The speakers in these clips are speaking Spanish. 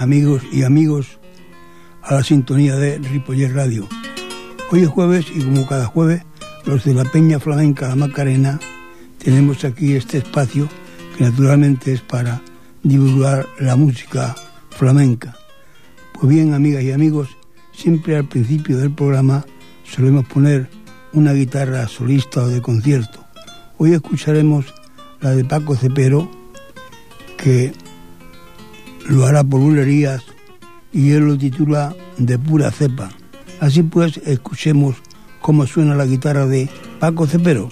Amigos y amigos a la sintonía de Ripollet Radio. Hoy es jueves y como cada jueves, los de la Peña Flamenca La Macarena tenemos aquí este espacio que naturalmente es para divulgar la música flamenca. Pues bien, amigas y amigos, siempre al principio del programa solemos poner una guitarra solista o de concierto. Hoy escucharemos la de Paco Cepero, que lo hará por bulerías y él lo titula De pura cepa. Así pues, escuchemos cómo suena la guitarra de Paco Cepero.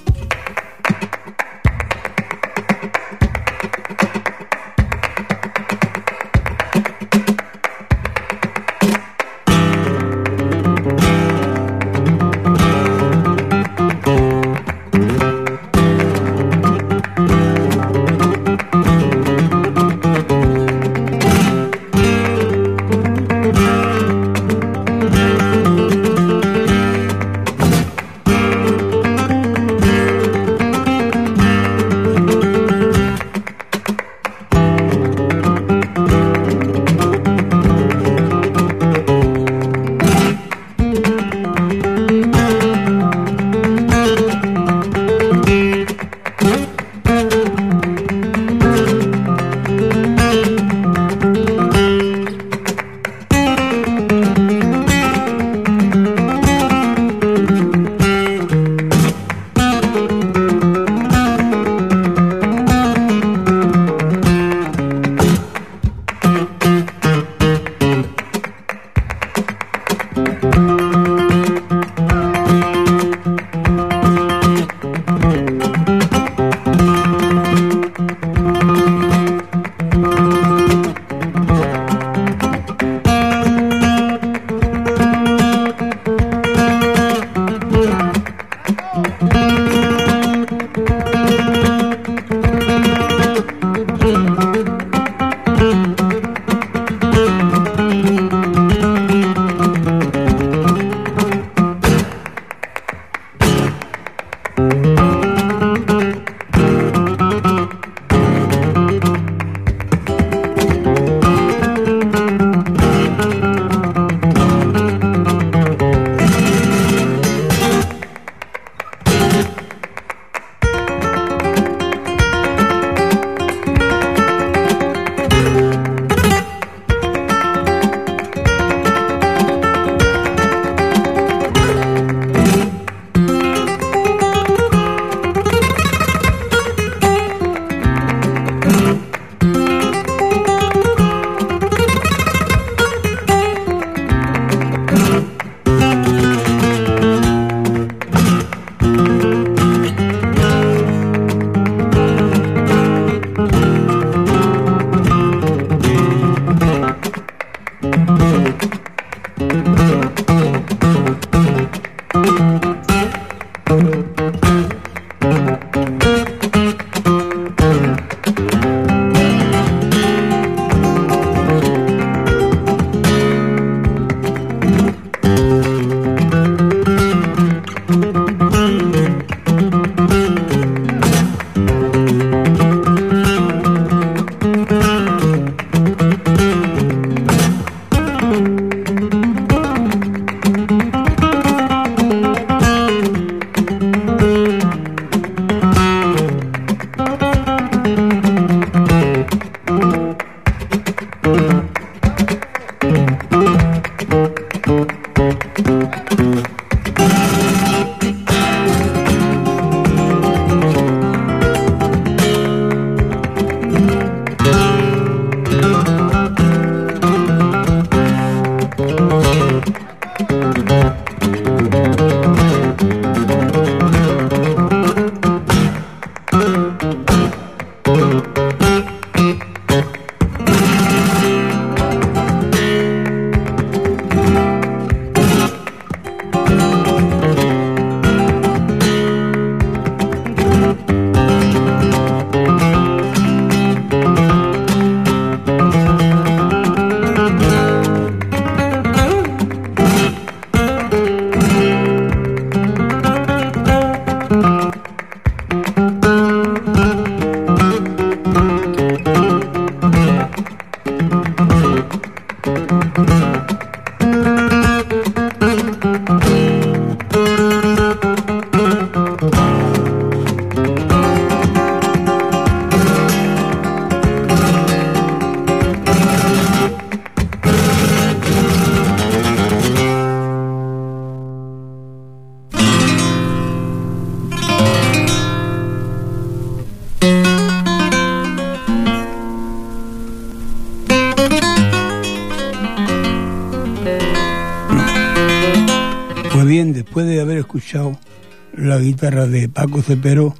Guitarra de Paco Cepero,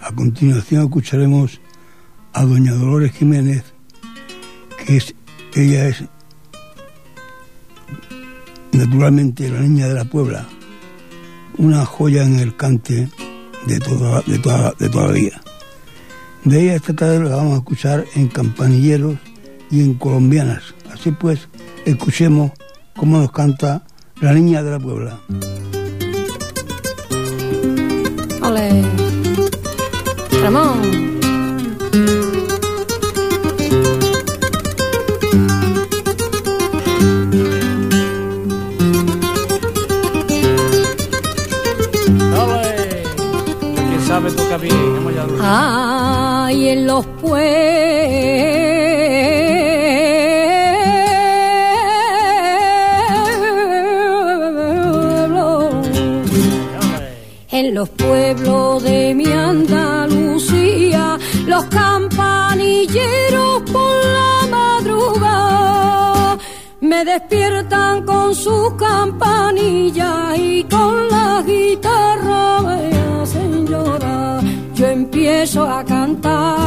a continuación escucharemos a doña Dolores Jiménez, que es, ella es naturalmente la niña de la Puebla, una joya en el cante de toda, de toda, de toda la vida. De ella esta tarde la vamos a escuchar en campanilleros y en colombianas. Así pues, escuchemos cómo nos canta la niña de la Puebla. Ole. Ramón. Dale. Quien sabe toca bien. Ay, en los pueblos, los pueblos de mi Andalucía, los campanilleros por la madrugada me despiertan con sus campanillas y con la guitarra me hacen llorar. Yo empiezo a cantar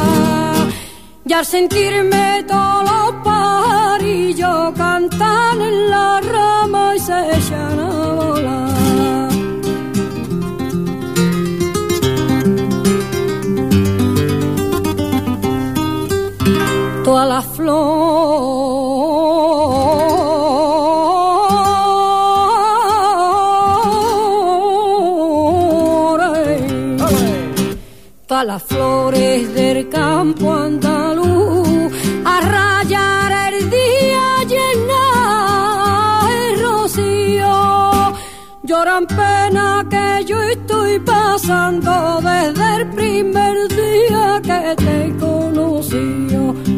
y al sentirme todos los pajarillos cantan en la rama y se echan a volar. La flores, todas las flores del campo andaluz, a rayar el día llena el rocío, lloran pena que yo estoy pasando desde el primer día que te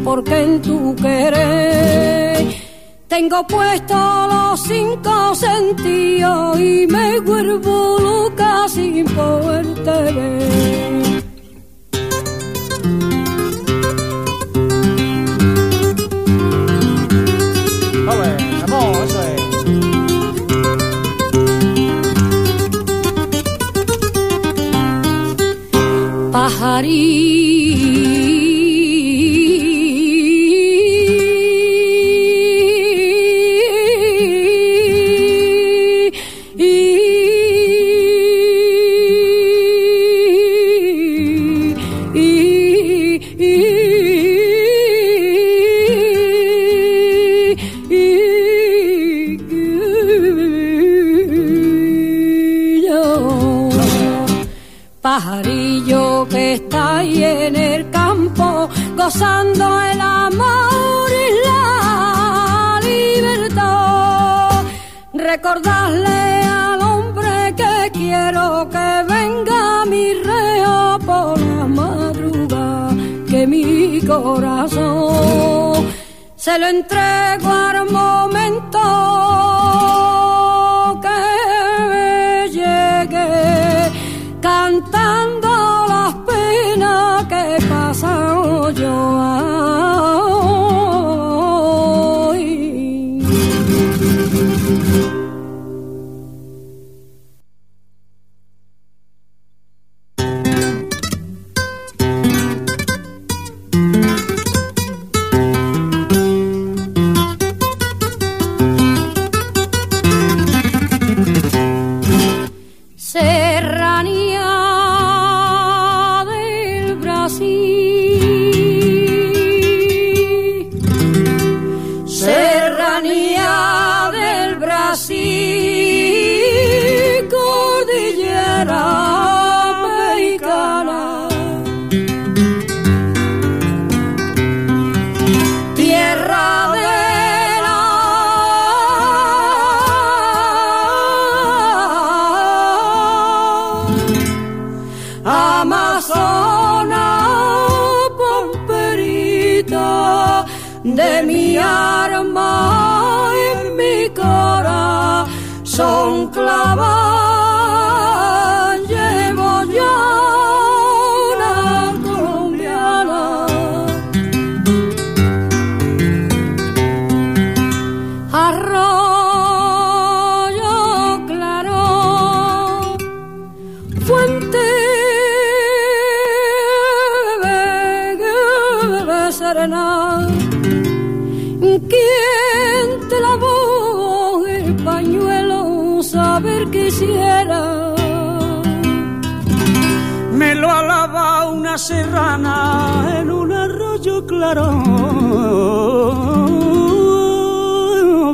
porque en tu querer tengo puesto los cinco sentidos y me vuelvo loca sin poderte ver. Dale, mi corazón. Se lo entrego al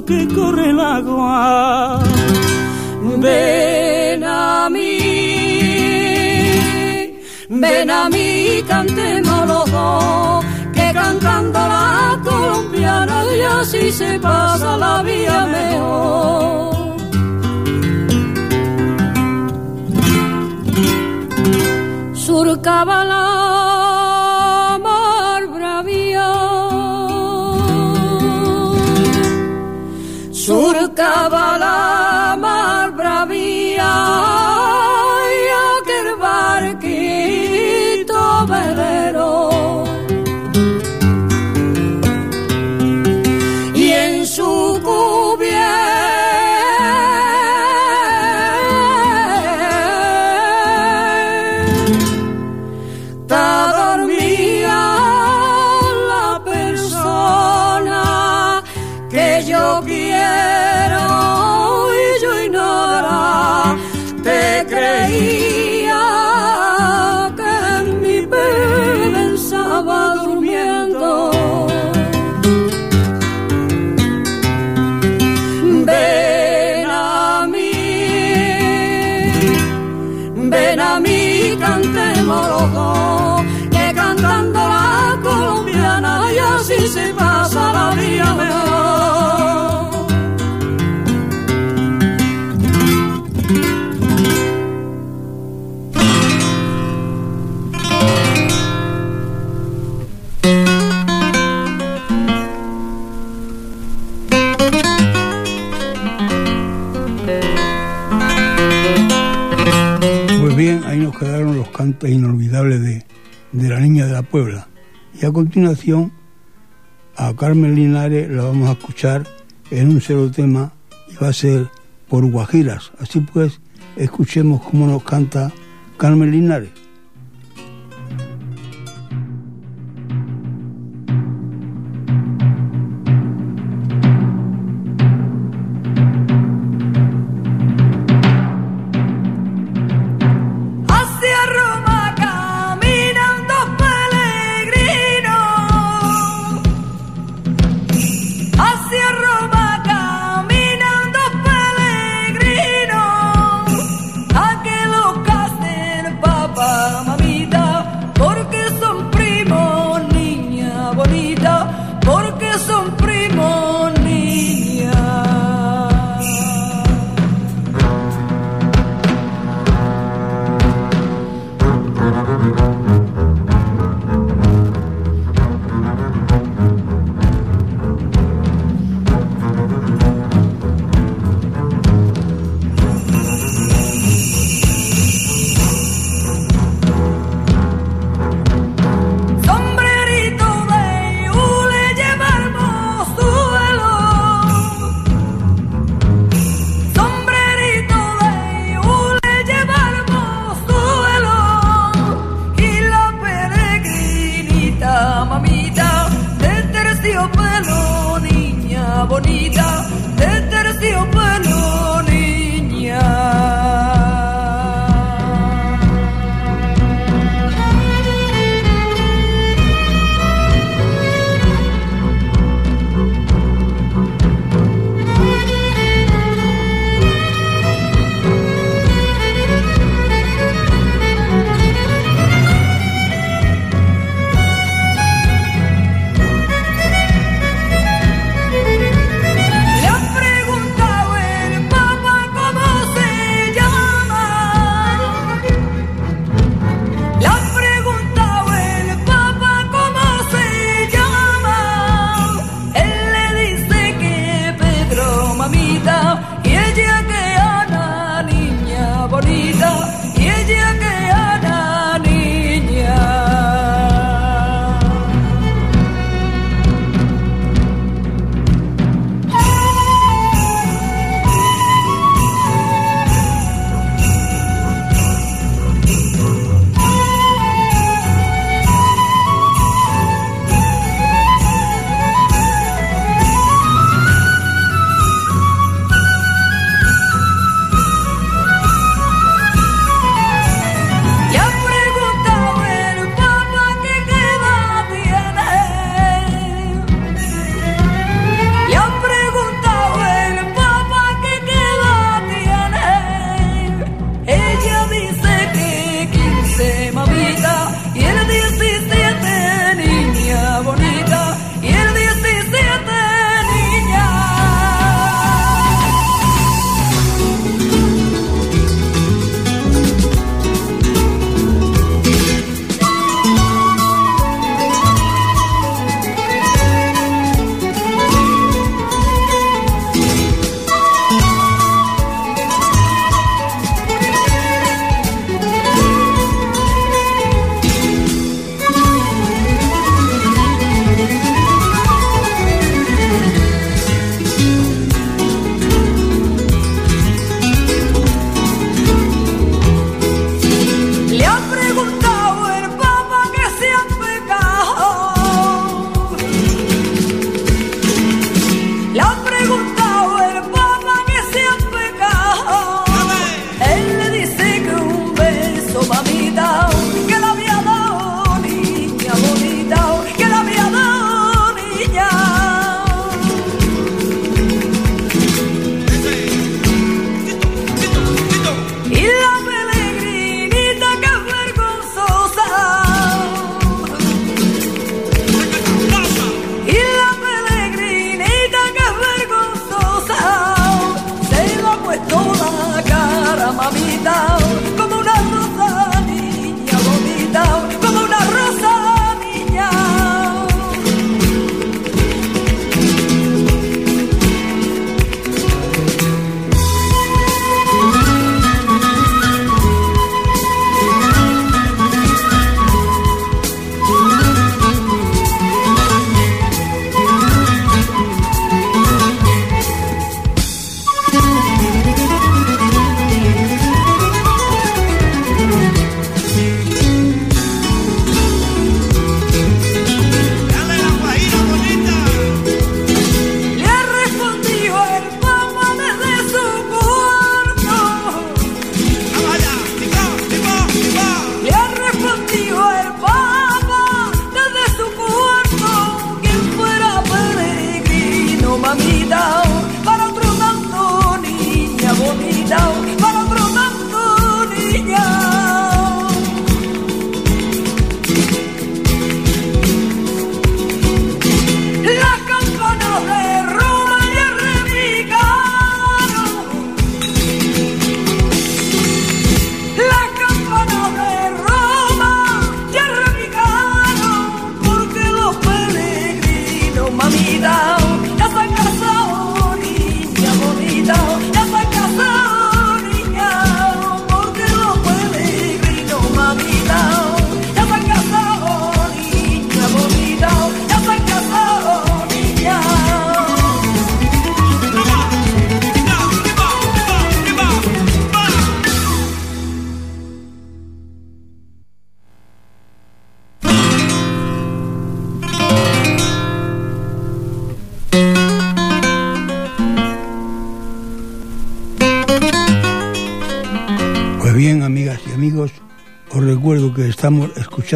que corre el agua. Ven a mí, ven a mí, cantemos los dos, que cantando la colombiana y así se pasa la vida mejor. Surcaba la surcaba Y a continuación, a Carmen Linares la vamos a escuchar en un solo tema y va a ser por Guajiras. Así pues, escuchemos cómo nos canta Carmen Linares.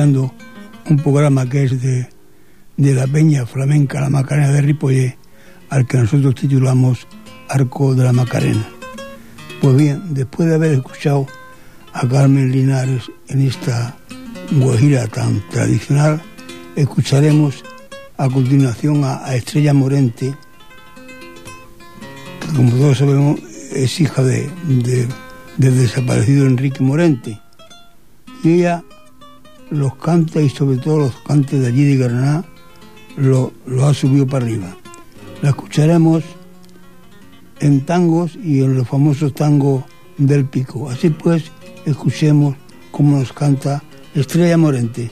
Un programa que es de, de la Peña Flamenca La Macarena de Ripollé, al que nosotros titulamos Arco de la Macarena. Pues bien, después de haber escuchado a Carmen Linares en esta guajira tan tradicional, escucharemos a continuación a, Estrella Morente, que como todos sabemos es hija de, del desaparecido Enrique Morente. Y ella los canta y sobre todo los cantes de allí de Granada lo, lo ha subido para arriba. La escucharemos en tangos y en los famosos tangos del pico. Así pues, escuchemos cómo nos canta Estrella Morente.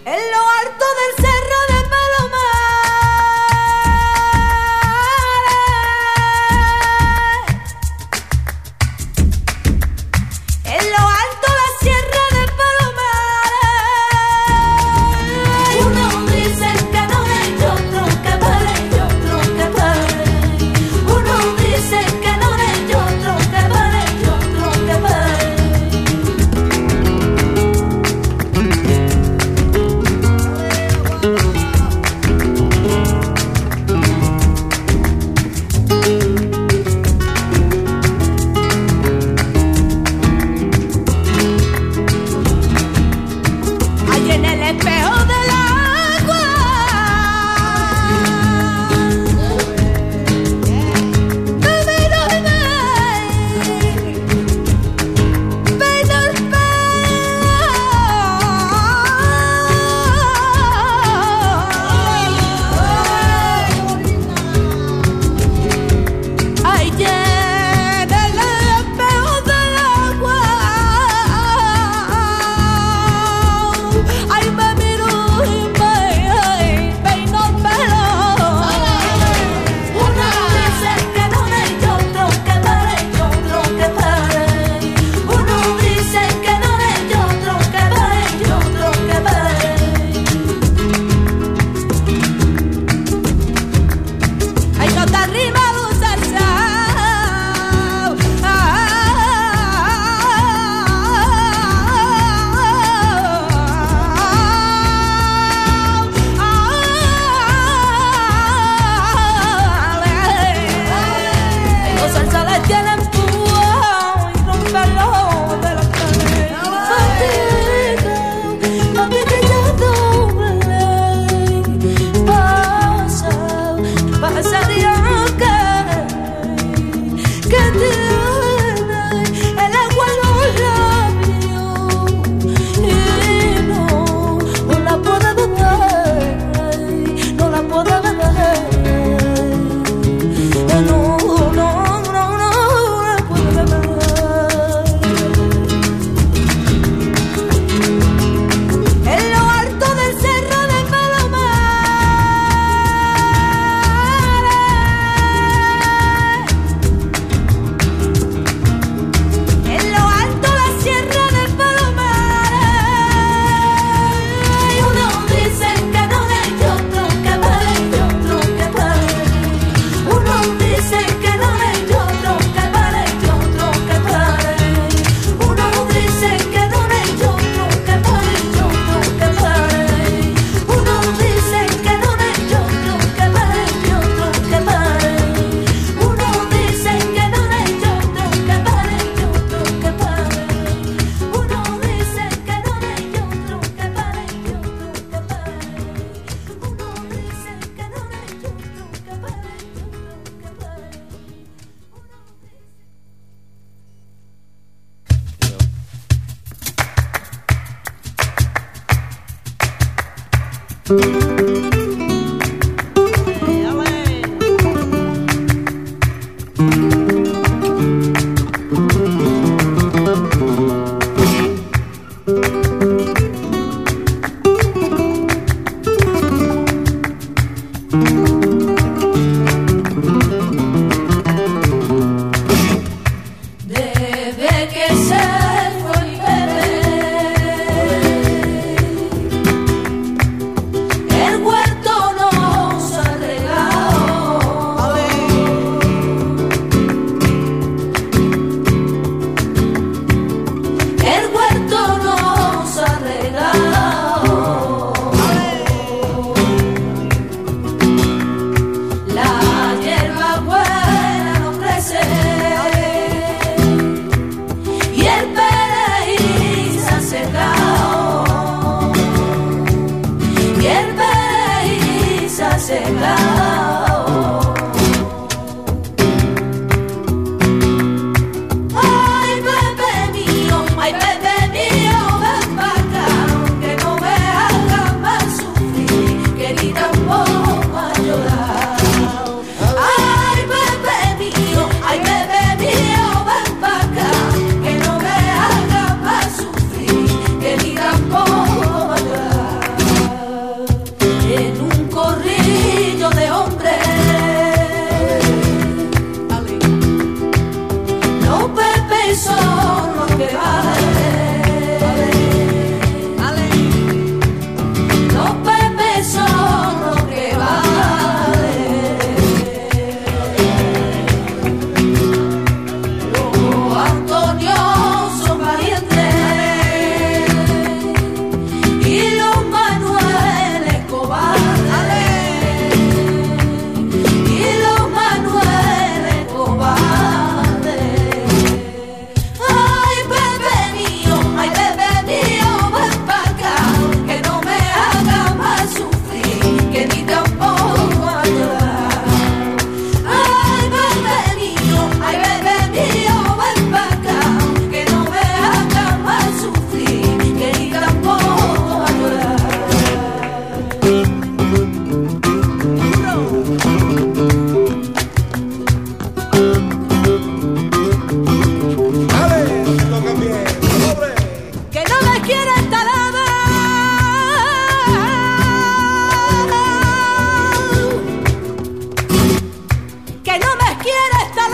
quiera está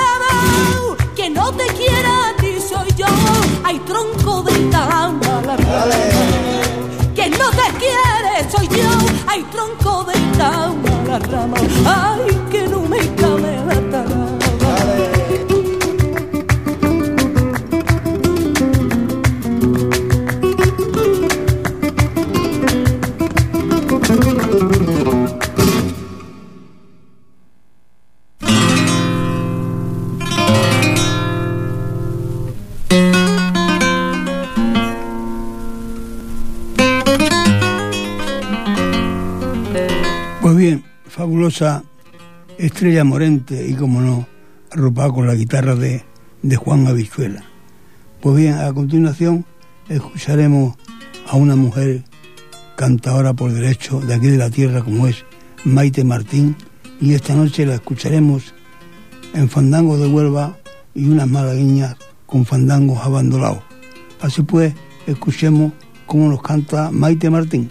que no te quiera a ti soy yo. Hay tronco de cámara, que no te quiere soy yo. Hay tronco de cámara, rama. Ay, Estrella Morente y, como no, arropada con la guitarra de, de Juan Habichuela. Pues bien, a continuación escucharemos a una mujer cantadora por derecho de aquí de la tierra como es Maite Martín y esta noche la escucharemos en Fandangos de Huelva y unas malagueñas con fandangos abandonados. Así pues, escuchemos cómo nos canta Maite Martín.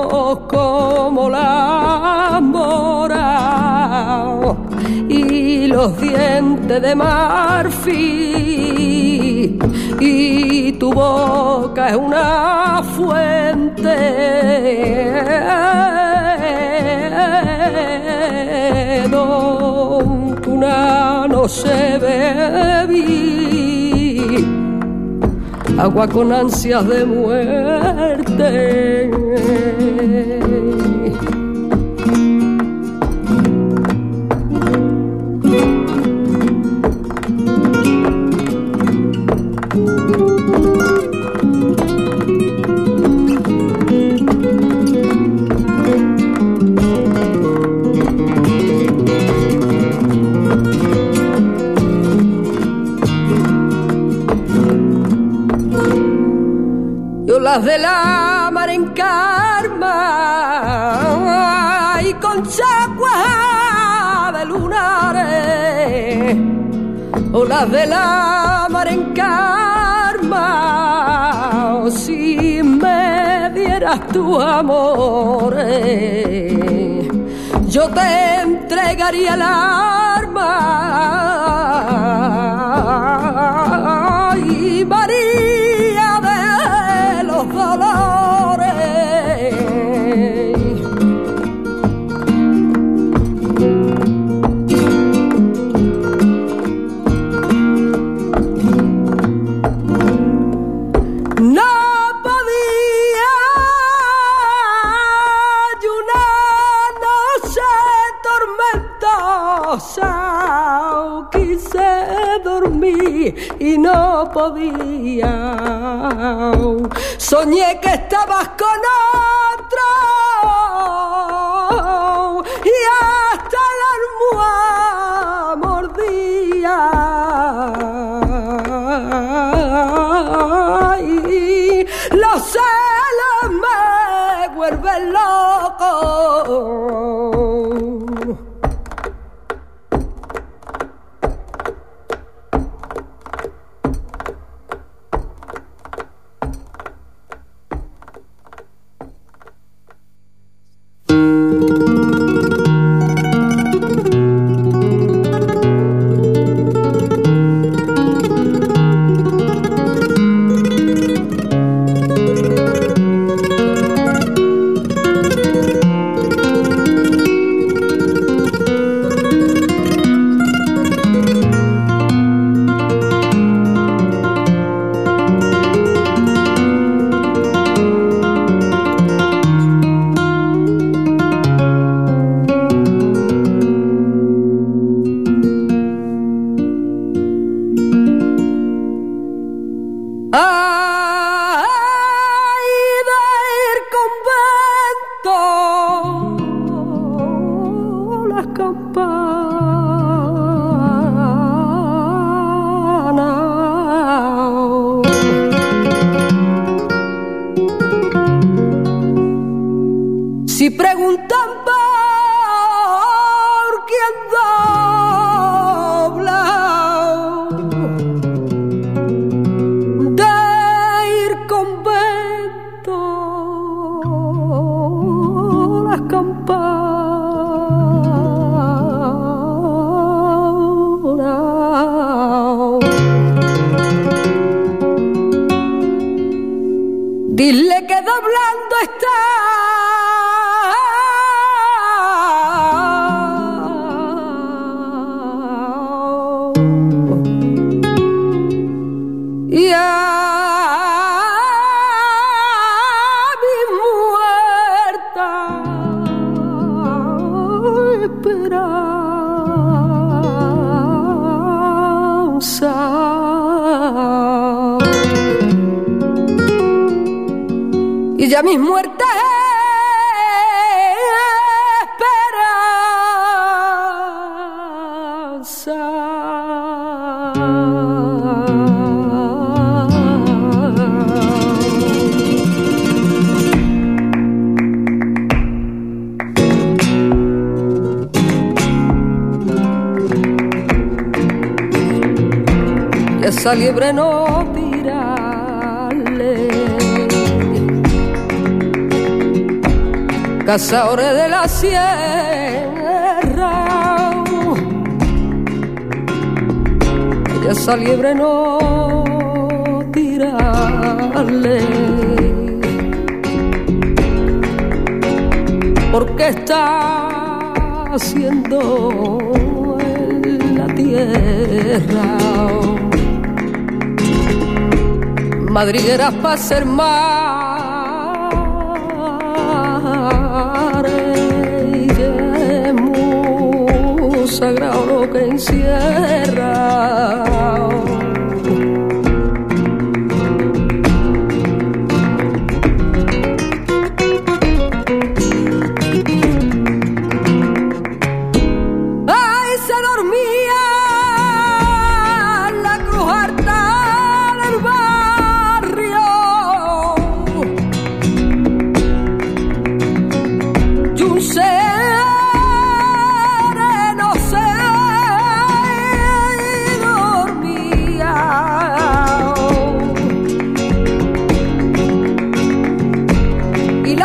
los dientes de marfil y tu boca es una fuente donde una no se bebía agua con ansias de muerte. De la mar en karma y con chagua de lunares, olas de la mar en karma, si me dieras tu amor, yo te entregaría el arma podía. Soñé que estabas con otro y hasta la almohada mordía. Y los celos me vuelven loco. Esa liebre no cazadores de la sierra. Y esa liebre no tirarle. Porque está haciendo en la tierra madrigueras para ser más sagrado lo que encierra.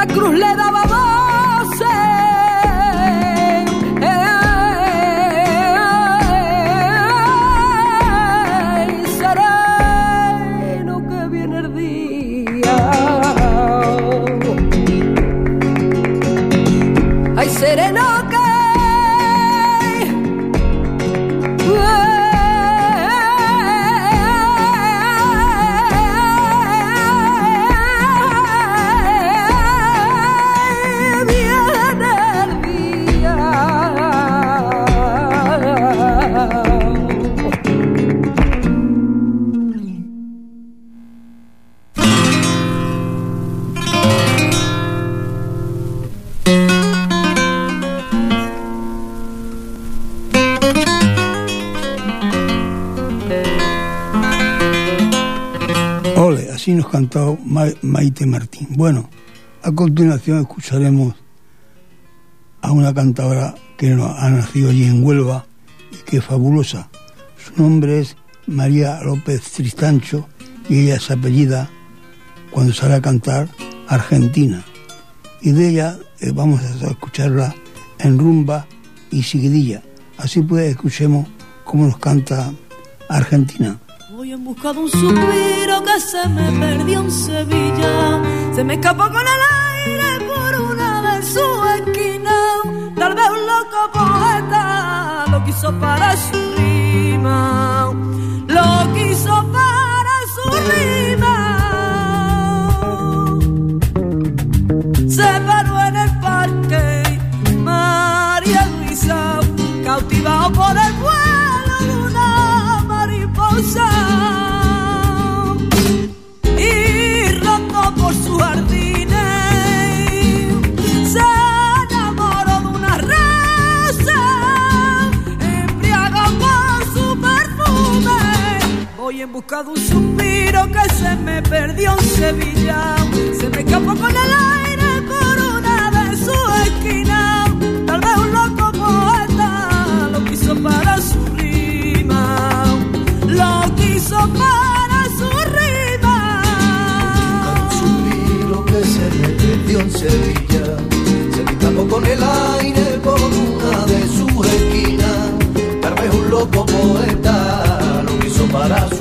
cruz le da Martín. Bueno, a continuación escucharemos a una cantadora que ha nacido allí en Huelva y que es fabulosa. Su nombre es María López Tristancho y ella es apellida cuando sale a cantar Argentina. Y de ella eh, vamos a escucharla en rumba y seguidilla. Así pues escuchemos cómo nos canta Argentina. En busca un suspiro que se me perdió en Sevilla, se me escapó con el aire por una de su esquina. Tal vez un loco poeta lo quiso para su rima, lo quiso para su rima. De un suspiro que se me perdió en Sevilla, se me escapó con el aire por una de su esquina. Tal vez un loco poeta lo quiso para su rima, lo quiso para su rima. Un suspiro que se me perdió en Sevilla, se me escapó con el aire por una de sus esquinas. Tal vez un loco poeta lo quiso para su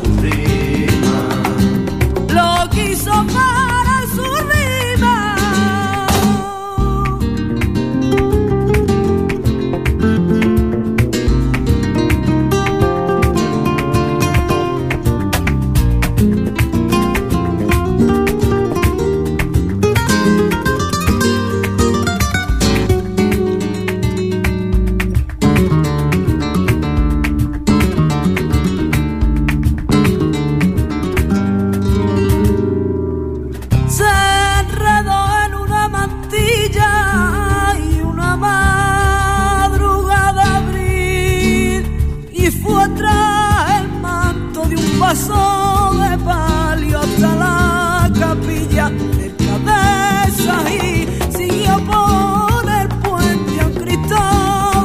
paso de palio hasta la capilla cerca de y siguió por el puente a un Cristo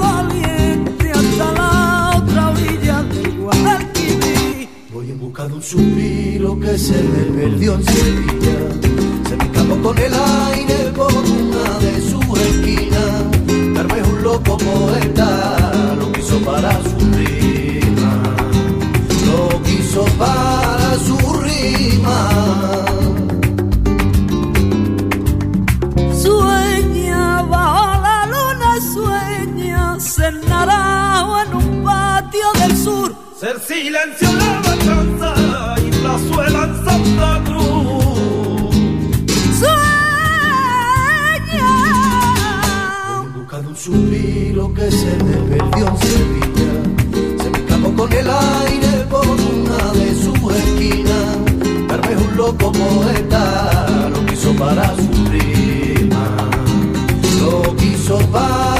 valiente hasta la otra orilla del Guadalquivir. Voy en busca de un suspiro que se me perdió en Sevilla. Se me escapó con el aire por una de sus esquinas. Vez un loco poeta Ser silencio la matanza y plazuela en Santa Cruz. Sueña En busca de un suspiro que se me perdió en Sevilla. Se me escapó con el aire por una de sus esquinas. Vez un loco poeta lo quiso para su rima. Lo quiso para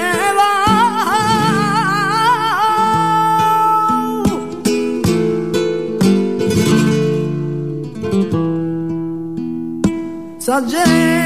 se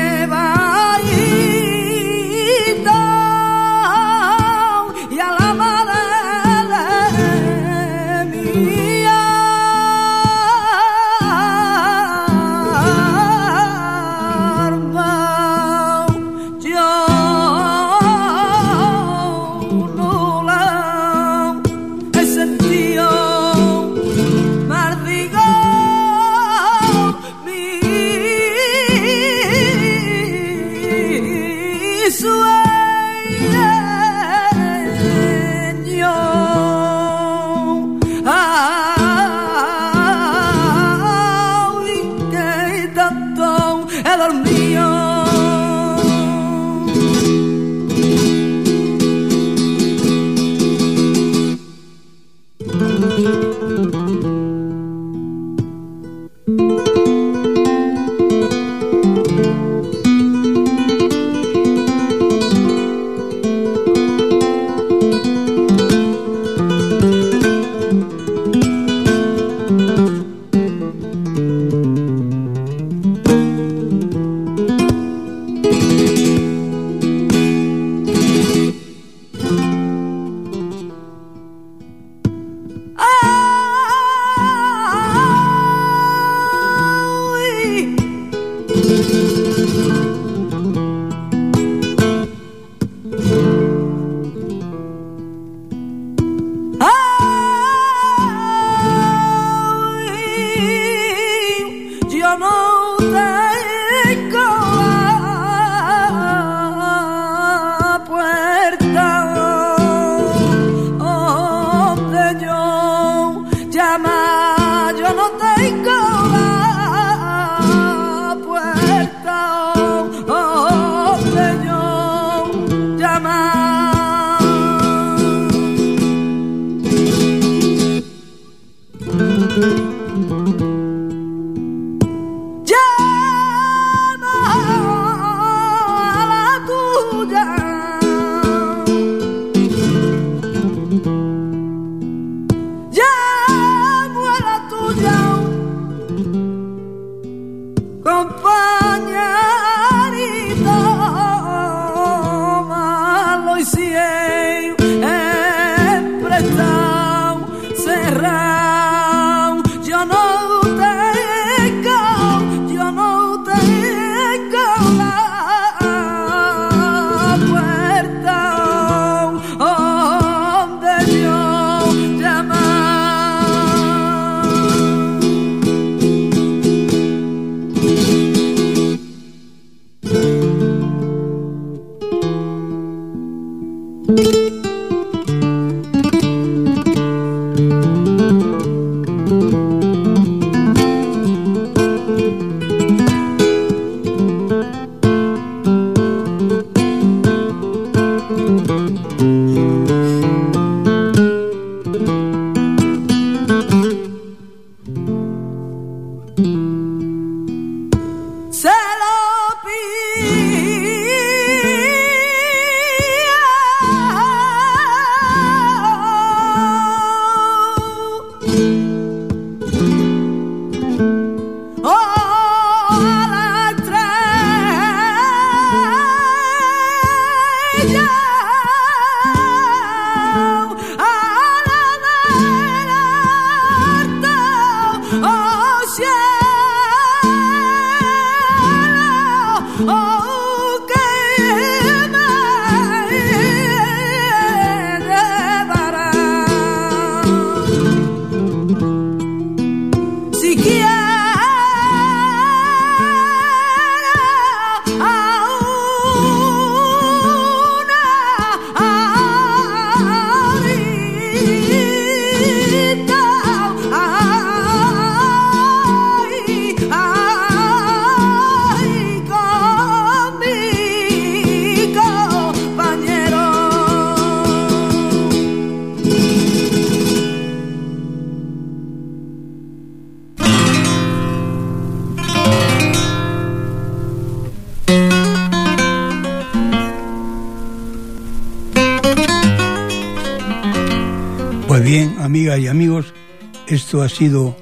ha sido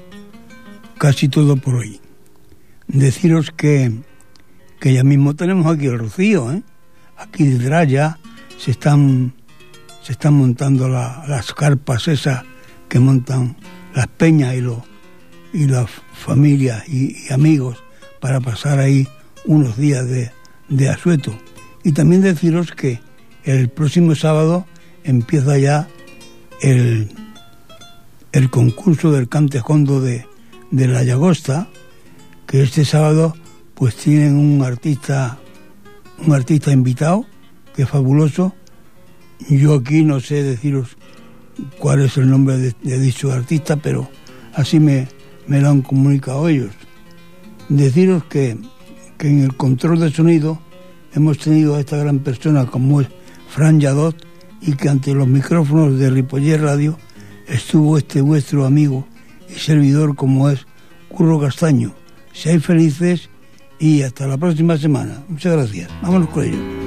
casi todo por hoy. Deciros que, que ya mismo tenemos aquí el rocío, ¿eh? aquí detrás ya se están, se están montando la- las carpas esas que montan las peñas y, y las familias y, y amigos para pasar ahí unos días de, de asueto. Y también deciros que el próximo sábado empieza ya el, el concurso del cantejondo de, de la Llagosta, que este sábado pues tienen un artista, un artista invitado, que es fabuloso. Yo aquí no sé deciros cuál es el nombre de, dicho artista, pero así me, me lo han comunicado ellos. Deciros que, que en el control de sonido hemos tenido a esta gran persona como es Fran Yadot y que ante los micrófonos de Ripoller Radio estuvo este vuestro amigo y servidor como es Curro Castaño. Seáis felices y hasta la próxima semana. Muchas gracias. Vámonos con ello.